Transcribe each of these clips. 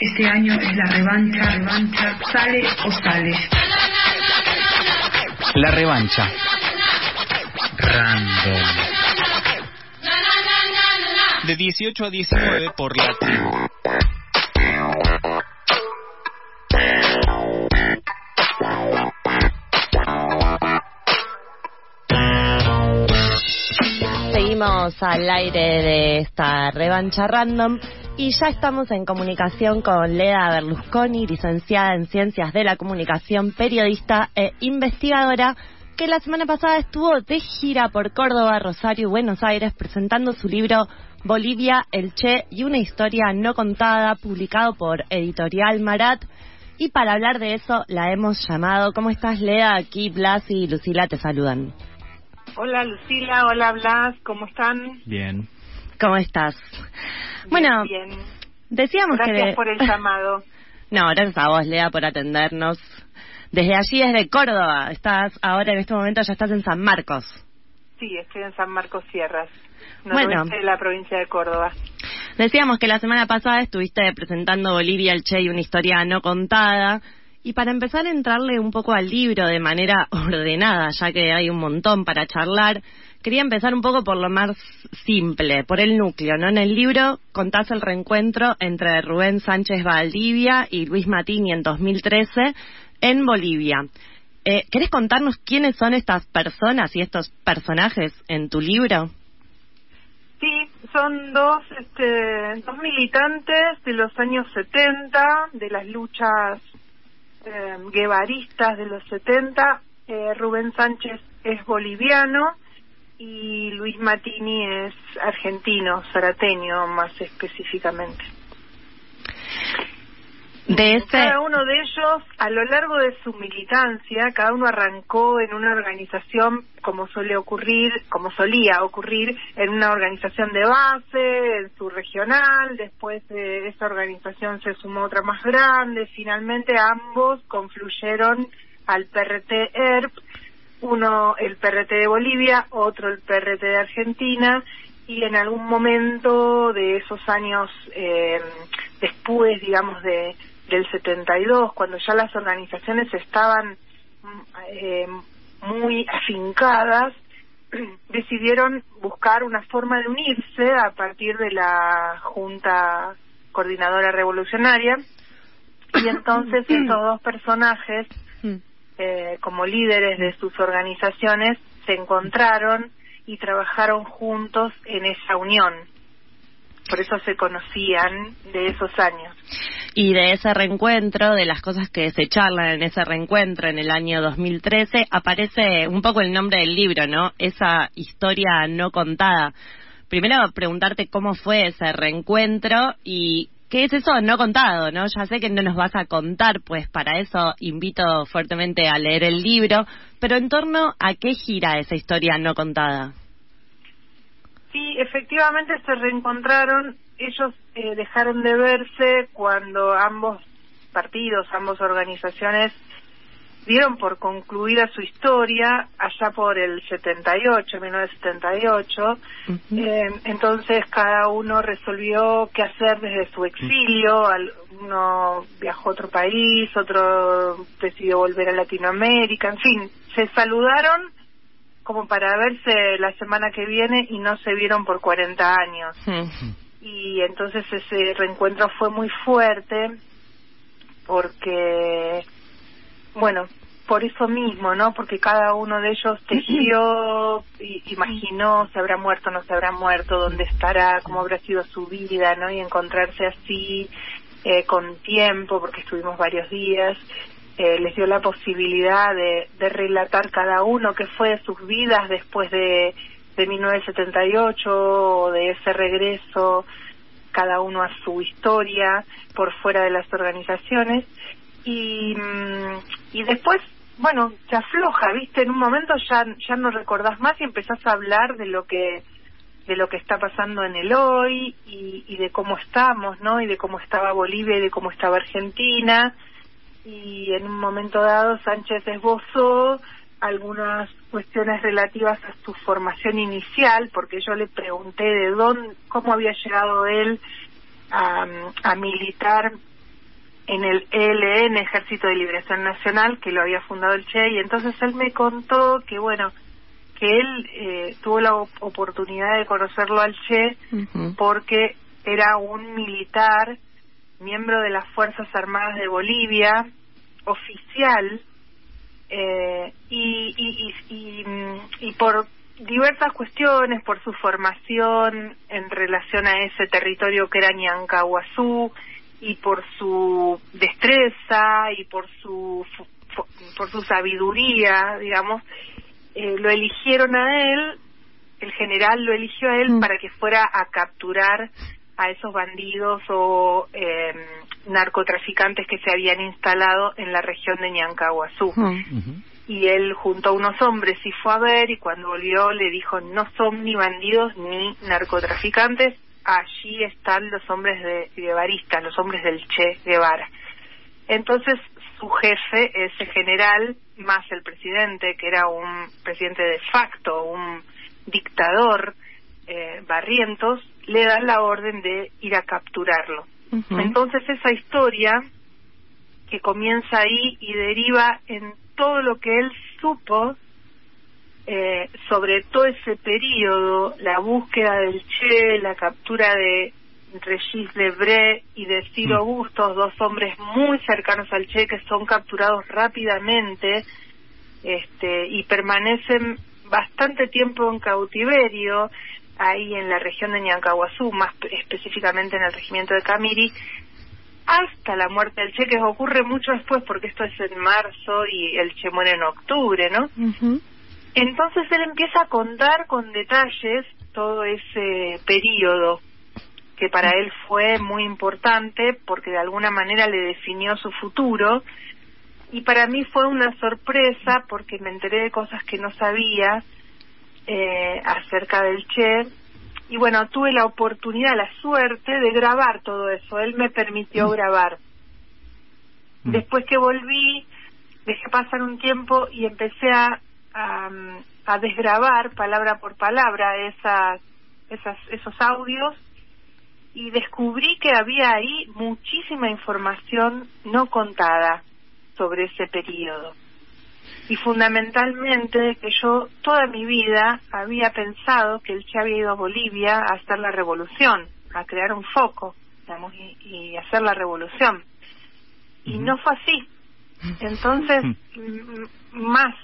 Este año es la revancha, revancha, sale o sale. La revancha. Random. De 18 a 19 por la tribu. Seguimos al aire de esta revancha random y ya estamos en comunicación con Leda Berlusconi, licenciada en Ciencias de la Comunicación, periodista e investigadora, que la semana pasada estuvo de gira por Córdoba, Rosario y Buenos Aires presentando su libro Bolivia, el Che y una historia no contada, publicado por Editorial Marat. Y para hablar de eso la hemos llamado. ¿Cómo estás, Leda? Aquí Blas y Lucila te saludan. Hola Lucila, hola Blas, ¿cómo están? Bien. ¿Cómo estás? bueno, bien. decíamos que... Gracias por el llamado. No, gracias a vos, Lea, por atendernos. Desde allí, desde Córdoba, estás ahora en este momento ya estás en San Marcos. Sí, estoy en San Marcos Sierras, Bueno. de la provincia de Córdoba. Decíamos que la semana pasada estuviste presentando Bolivia, el Che y una historia no contada. Y para empezar a entrarle un poco al libro de manera ordenada, ya que hay un montón para charlar, quería empezar un poco por lo más simple, por el núcleo, ¿no? En el libro contás el reencuentro entre Rubén Sánchez Valdivia y Luis Matini en 2013 en Bolivia. Eh, ¿Querés contarnos quiénes son estas personas y estos personajes en tu libro? Sí, son dos, este, dos militantes de los años 70, de las luchas eh, guevaristas de los 70. Eh, Rubén Sánchez es boliviano y Luis Matini es argentino, zarateño más específicamente. De este... Cada uno de ellos, a lo largo de su militancia, cada uno arrancó en una organización, como suele ocurrir, como solía ocurrir, en una organización de base, en su regional, después de esa organización se sumó otra más grande, finalmente ambos confluyeron al PRT-ERP, uno el PRT de Bolivia, otro el PRT de Argentina, y en algún momento de esos años eh, después, digamos, de del 72, cuando ya las organizaciones estaban eh, muy afincadas, decidieron buscar una forma de unirse a partir de la Junta Coordinadora Revolucionaria y entonces estos dos personajes eh, como líderes de sus organizaciones se encontraron y trabajaron juntos en esa unión. Por eso se conocían de esos años. Y de ese reencuentro, de las cosas que se charlan en ese reencuentro en el año 2013, aparece un poco el nombre del libro, ¿no? Esa historia no contada. Primero preguntarte cómo fue ese reencuentro y qué es eso no contado, ¿no? Ya sé que no nos vas a contar, pues para eso invito fuertemente a leer el libro, pero en torno a qué gira esa historia no contada. Sí, efectivamente se reencontraron. Ellos eh, dejaron de verse cuando ambos partidos, ambas organizaciones dieron por concluida su historia allá por el 78, 1978. eh, entonces cada uno resolvió qué hacer desde su exilio. Al- Uno viajó a otro país, otro decidió volver a Latinoamérica. En fin, se saludaron como para verse la semana que viene y no se vieron por 40 años. Y entonces ese reencuentro fue muy fuerte porque, bueno, por eso mismo, ¿no? Porque cada uno de ellos tejió, i- imaginó, se habrá muerto, no se habrá muerto, dónde estará, cómo habrá sido su vida, ¿no? Y encontrarse así, eh, con tiempo, porque estuvimos varios días, eh, les dio la posibilidad de, de relatar cada uno qué fue de sus vidas después de, de 1978 o de ese regreso, cada uno a su historia por fuera de las organizaciones y, y después bueno se afloja viste en un momento ya ya no recordás más y empezás a hablar de lo que de lo que está pasando en el hoy y, y de cómo estamos no y de cómo estaba Bolivia y de cómo estaba Argentina. Y en un momento dado Sánchez esbozó algunas cuestiones relativas a su formación inicial, porque yo le pregunté de dónde, cómo había llegado él a, a militar en el ELN, Ejército de Liberación Nacional, que lo había fundado el Che, y entonces él me contó que, bueno, que él eh, tuvo la oportunidad de conocerlo al Che porque era un militar, miembro de las Fuerzas Armadas de Bolivia, oficial, eh, y, y, y, y, por diversas cuestiones, por su formación en relación a ese territorio que era Ñancahuazú, y por su destreza y por su por su sabiduría, digamos, eh, lo eligieron a él, el general lo eligió a él mm. para que fuera a capturar a esos bandidos o eh, narcotraficantes que se habían instalado en la región de Ñancahuazú. Mm. Y él junto a unos hombres y fue a ver y cuando volvió le dijo no son ni bandidos ni narcotraficantes, allí están los hombres de Guevarista, los hombres del Che Guevara. Entonces su jefe, ese general, más el presidente, que era un presidente de facto, un dictador, eh, Barrientos, le dan la orden de ir a capturarlo. Entonces esa historia que comienza ahí y deriva en todo lo que él supo eh, sobre todo ese periodo, la búsqueda del Che, la captura de Regis Lebré y de Ciro mm. Bustos, dos hombres muy cercanos al Che que son capturados rápidamente este, y permanecen bastante tiempo en cautiverio ahí en la región de Ñancahuazú, más específicamente en el regimiento de Camiri, hasta la muerte del Che, que ocurre mucho después porque esto es en marzo y el Che muere en octubre, ¿no? Entonces él empieza a contar con detalles todo ese periodo que para él fue muy importante porque de alguna manera le definió su futuro y para mí fue una sorpresa porque me enteré de cosas que no sabía eh, acerca del Che y bueno, tuve la oportunidad, la suerte de grabar todo eso, él me permitió mm. grabar. Mm. Después que volví, dejé pasar un tiempo y empecé a a, desgrabar palabra por palabra esas, esas, esos audios y descubrí que había ahí muchísima información no contada sobre ese periodo. Y fundamentalmente que yo toda mi vida había pensado que el Che había ido a Bolivia a hacer la revolución, a crear un foco, digamos, y, y hacer la revolución. Y no fue así. Entonces, más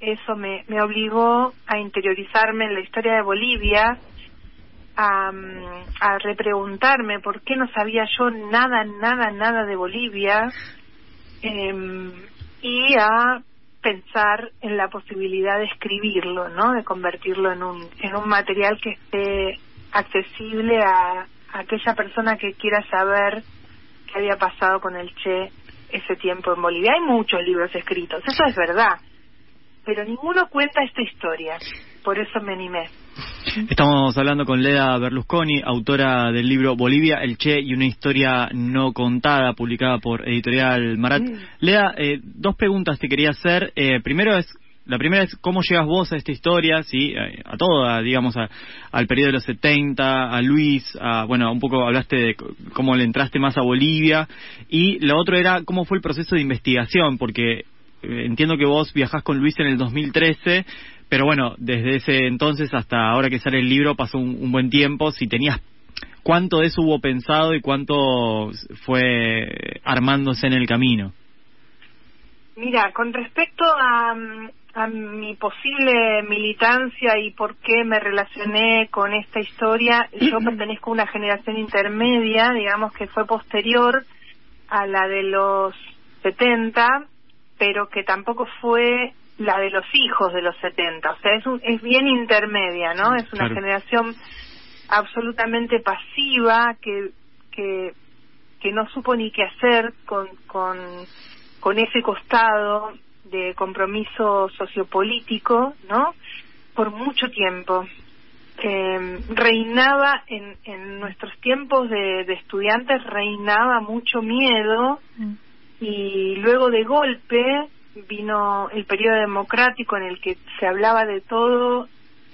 eso me, me obligó a interiorizarme en la historia de Bolivia, a, a repreguntarme por qué no sabía yo nada, nada, nada de Bolivia eh, y a pensar en la posibilidad de escribirlo, ¿no? De convertirlo en un, en un material que esté accesible a, a aquella persona que quiera saber qué había pasado con el Che ese tiempo en Bolivia. Hay muchos libros escritos, eso es verdad pero ninguno cuenta esta historia. Por eso me animé. Estamos hablando con Leda Berlusconi, autora del libro Bolivia, el Che y una historia no contada, publicada por Editorial Marat. Mm. Leda, eh, dos preguntas te quería hacer. Eh, primero es, la primera es cómo llegas vos a esta historia, sí, eh, a, toda, digamos, al periodo de los 70, a Luis, a, bueno, un poco hablaste de cómo le entraste más a Bolivia. Y lo otro era cómo fue el proceso de investigación, porque entiendo que vos viajás con Luis en el 2013, pero bueno, desde ese entonces hasta ahora que sale el libro pasó un, buen tiempo. Si tenías cuánto de eso hubo pensado y cuánto fue armándose en el camino. Mira, con respecto a, a mi posible militancia y por qué me relacioné con esta historia, yo pertenezco a una generación intermedia, digamos que fue posterior a la de los 70 pero que tampoco fue la de los hijos de los 70. O sea, es, es bien intermedia, ¿no? Es una generación absolutamente pasiva que, que, que no supo ni qué hacer con, con, con ese costado de compromiso sociopolítico, ¿no? Por mucho tiempo. Eh, reinaba en, en nuestros tiempos de, de estudiantes, reinaba mucho miedo. Mm y luego de golpe vino el periodo democrático en el que se hablaba de todo,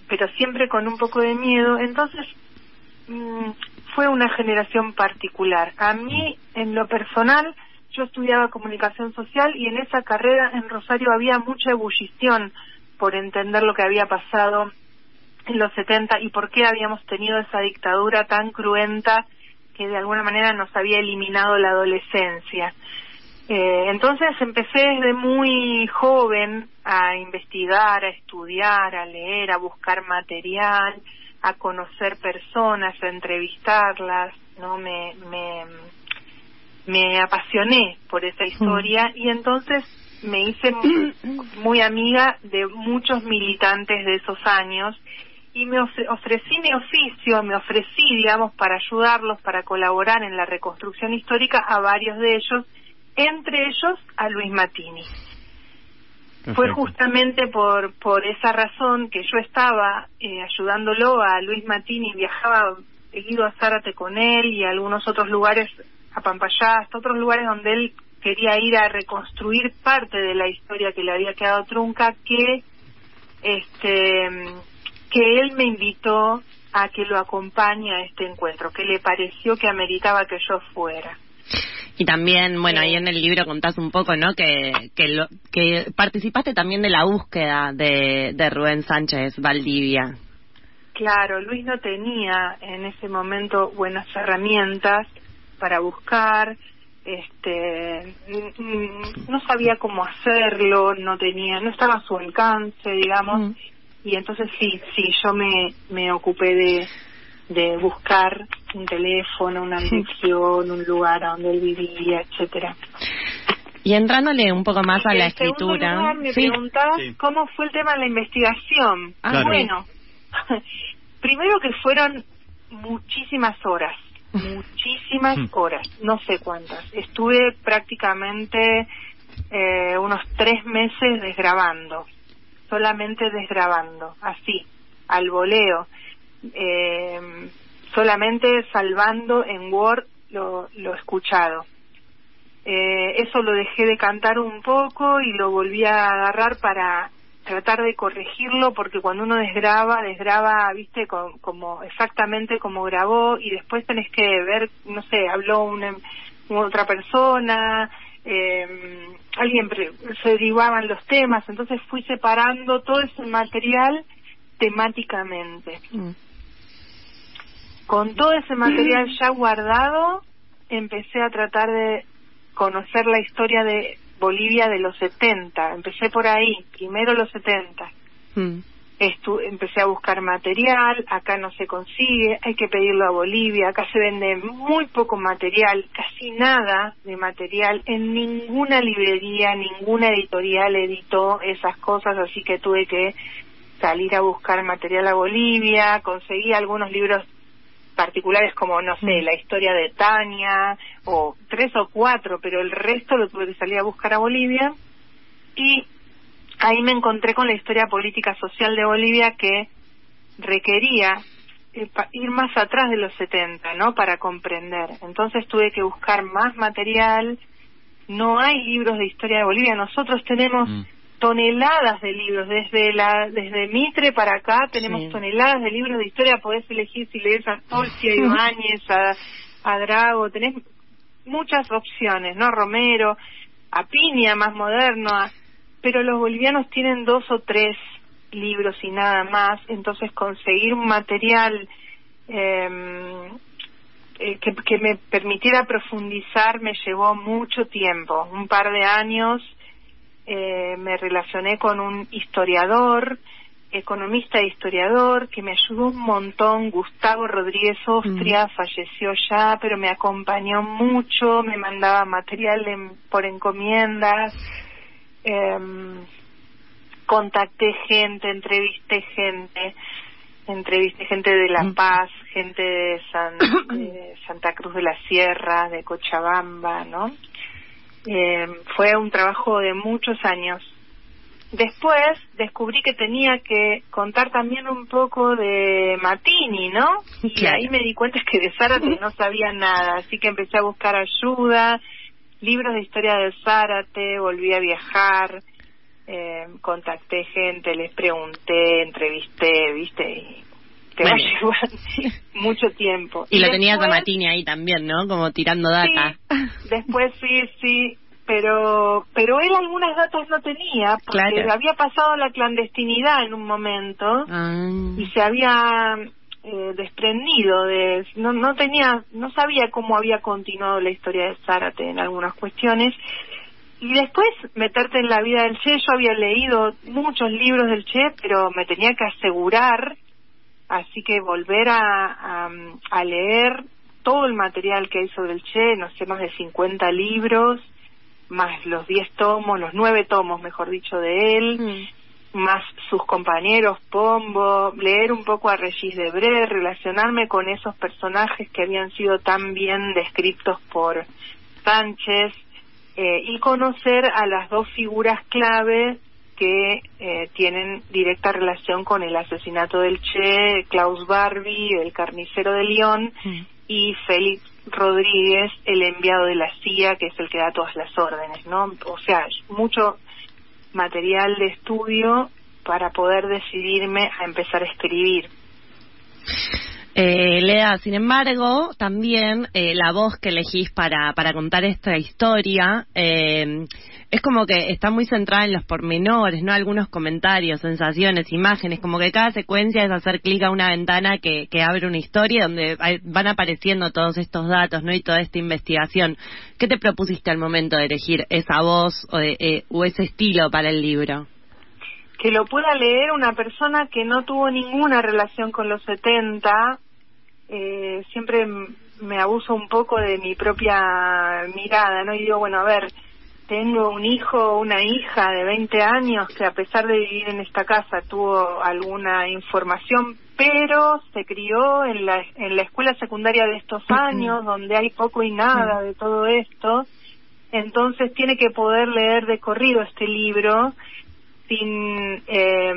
pero siempre con un poco de miedo. Entonces, mm, fue una generación particular. A mí, en lo personal, yo estudiaba comunicación social y en esa carrera en Rosario había mucha ebullición por entender lo que había pasado en los 70 y por qué habíamos tenido esa dictadura tan cruenta que de alguna manera nos había eliminado la adolescencia. Eh, entonces empecé desde muy joven a investigar, a estudiar, a leer, a buscar material, a conocer personas, a entrevistarlas, no me me, me apasioné por esa historia y entonces me hice muy amiga de muchos militantes de esos años y me ofrecí mi oficio, me ofrecí, digamos, para ayudarlos, para colaborar en la reconstrucción histórica a varios de ellos, entre ellos a Luis Matini. Fue justamente por, por esa razón que yo estaba eh, ayudándolo a Luis Matini, viajaba seguido a Zárate con él y a algunos otros lugares, a Pampayá, hasta otros lugares donde él quería ir a reconstruir parte de la historia que le había quedado trunca, que este que él me invitó a que lo acompañe a este encuentro, que le pareció que ameritaba que yo fuera. Y también, bueno, ahí en el libro contás un poco, ¿no? Que, que, lo, que participaste también de la búsqueda de, de Rubén Sánchez Valdivia. Claro, Luis no tenía en ese momento buenas herramientas para buscar, este, no sabía cómo hacerlo, no tenía, no estaba a su alcance, digamos. Mm y entonces sí, sí, yo me, me ocupé de, de buscar un teléfono, una dirección, un lugar a donde él vivía, etcétera. Y entrándole un poco más a la escritura. Lugar, me preguntás cómo fue el tema de la investigación. Ah, bueno, primero que fueron muchísimas horas, muchísimas hmm. horas, no sé cuántas. Estuve prácticamente eh, unos tres meses desgrabando solamente desgrabando, así, al voleo, eh, solamente salvando en Word lo, lo escuchado. Eh, eso lo dejé de cantar un poco y lo volví a agarrar para tratar de corregirlo porque cuando uno desgraba, desgraba, viste, como exactamente como grabó y después tenés que ver, no sé, habló una, otra persona, eh, alguien se derivaban los temas, entonces fui separando todo ese material temáticamente. Mm. Con todo ese material ya guardado, empecé a tratar de conocer la historia de Bolivia de los 70. Empecé por ahí, primero los 70 empecé a buscar material, acá no se consigue, hay que pedirlo a Bolivia, acá se vende muy poco material, casi nada de material, en ninguna librería, ninguna editorial editó esas cosas, así que tuve que salir a buscar material a Bolivia, conseguí algunos libros particulares como, no sé, la historia de Tania, o tres o cuatro, pero el resto lo tuve que salir a buscar a Bolivia. Y ahí me encontré con la historia política social de Bolivia que requería eh, ir más atrás de los 70, ¿no? Para comprender. Entonces tuve que buscar más material. No hay libros de historia de Bolivia. Nosotros tenemos mm. Toneladas de libros. Desde la desde Mitre para acá tenemos toneladas de libros de historia. Podés elegir si lees a Tolkien, a Ibáñez, a, a Drago. Tenés muchas opciones, ¿no? Romero, a Piña, más moderno, a pero los bolivianos tienen dos o tres libros y nada más, entonces conseguir un material em, eh, que, que, me permitiera profundizar me llevó mucho tiempo, un par de años. Eh, me relacioné con un historiador, economista e historiador, que me ayudó un montón, Gustavo Rodríguez Ostria, mm. falleció ya, pero me acompañó mucho, me mandaba material por encomiendas eh, contacté gente, entrevisté gente, entrevisté gente de La mm. Paz, gente de, Santa Cruz de la Sierra, de Cochabamba, ¿no? Eh, fue un trabajo de muchos años. Después descubrí que tenía que contar también un poco de Matini, ¿no? Y ahí me di cuenta que de Zárate no sabía nada, así que empecé a buscar ayuda, libros de historia de Zárate, volví a viajar, eh, contacté gente, les pregunté, entrevisté, viste, que va a Bueno. llevar mucho tiempo. Y, lo tenías a después- Matini ahí también, ¿no? Como tirando data. Sí, después sí, sí, pero pero él algunas datas no tenía porque Claro. había pasado la clandestinidad en un momento Ah. y se había eh, desprendido de no no tenía no sabía cómo había continuado la historia de Zárate en algunas cuestiones y después meterte en la vida del Che yo había leído muchos libros del Che pero me tenía que asegurar así que volver a, a, a leer todo el material que hay sobre el Che no sé más de 50 libros más los 10 tomos los 9 tomos mejor dicho de él Mm. más sus compañeros Pombo, leer un poco a Regis Debré, relacionarme con esos personajes que habían sido tan bien descritos por Sánchez eh, y conocer a las dos figuras clave que eh, tienen directa relación con el asesinato del Che, Klaus Barbie, el carnicero de León, Mm. y Félix Rodríguez, el enviado de la CIA, que es el que da todas las órdenes, ¿no? O sea, mucho material de estudio para poder decidirme a empezar a escribir. Eh, Lea, sin embargo, también eh, la voz que elegís para, para contar esta historia eh, es como que está muy centrada en los pormenores, ¿no? Algunos comentarios, sensaciones, imágenes, como que cada secuencia es hacer clic a una ventana que, que abre una historia donde van apareciendo todos estos datos, ¿no? Y toda esta investigación. ¿Qué te propusiste al momento de elegir esa voz o, de- eh, o ese estilo para el libro? Que lo pueda leer una persona que no tuvo ninguna relación con los 70, eh, siempre me abuso un poco de mi propia mirada, ¿no? Y digo, bueno, a ver, tengo un hijo o una hija de 20 años que a pesar de vivir en esta casa tuvo alguna información, pero se crió en la, en la escuela secundaria de estos años, donde hay poco y nada de todo esto. Entonces tiene que poder leer de corrido este libro sin, eh,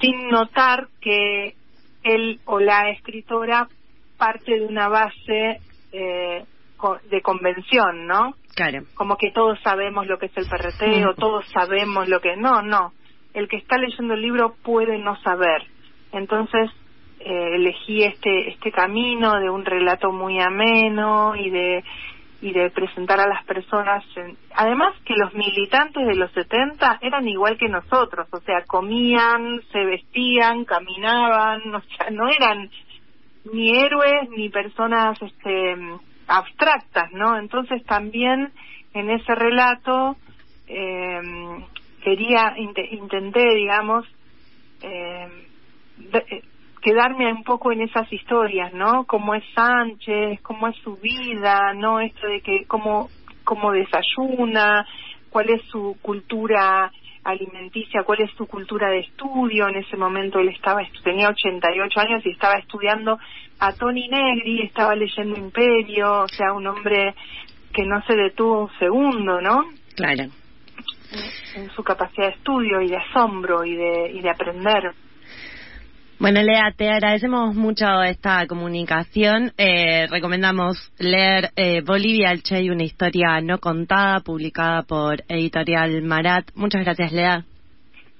sin notar que él o la escritora parte de una base eh, de convención, ¿no? Claro. como que todos sabemos lo que es el PRT o todos sabemos lo que no, no. El que está leyendo el libro puede no saber. Entonces eh, elegí este este camino de un relato muy ameno y de y de presentar a las personas. además que los militantes de los 70 eran igual que nosotros, o sea, comían, se vestían, caminaban, o no eran ni héroes ni personas este abstractas, ¿no? Entonces también en ese relato eh, quería inte- intenté, digamos, de- eh, quedarme un poco en esas historias, ¿no? Cómo es Sánchez, cómo es su vida, ¿no? Esto de que cómo cómo desayuna, cuál es su cultura alimenticia, cuál es su cultura de estudio. En ese momento él estaba tenía 88 años y estaba estudiando a Tony Negri, estaba leyendo Imperio, o sea, un hombre que no se detuvo un segundo, ¿no? Claro. En su capacidad de estudio y de asombro y de, y de aprender. Bueno, Lea, te agradecemos mucho esta comunicación. Eh, recomendamos leer eh, Bolivia, el Che y una historia no contada, publicada por Editorial Marat. Muchas gracias, Lea.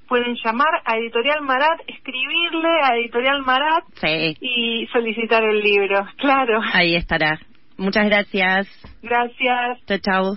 Pueden llamar a Editorial Marat, escribirle a Editorial Marat Sí, y solicitar el libro. Claro. ahí estará. Muchas gracias. Gracias. Chao, chao.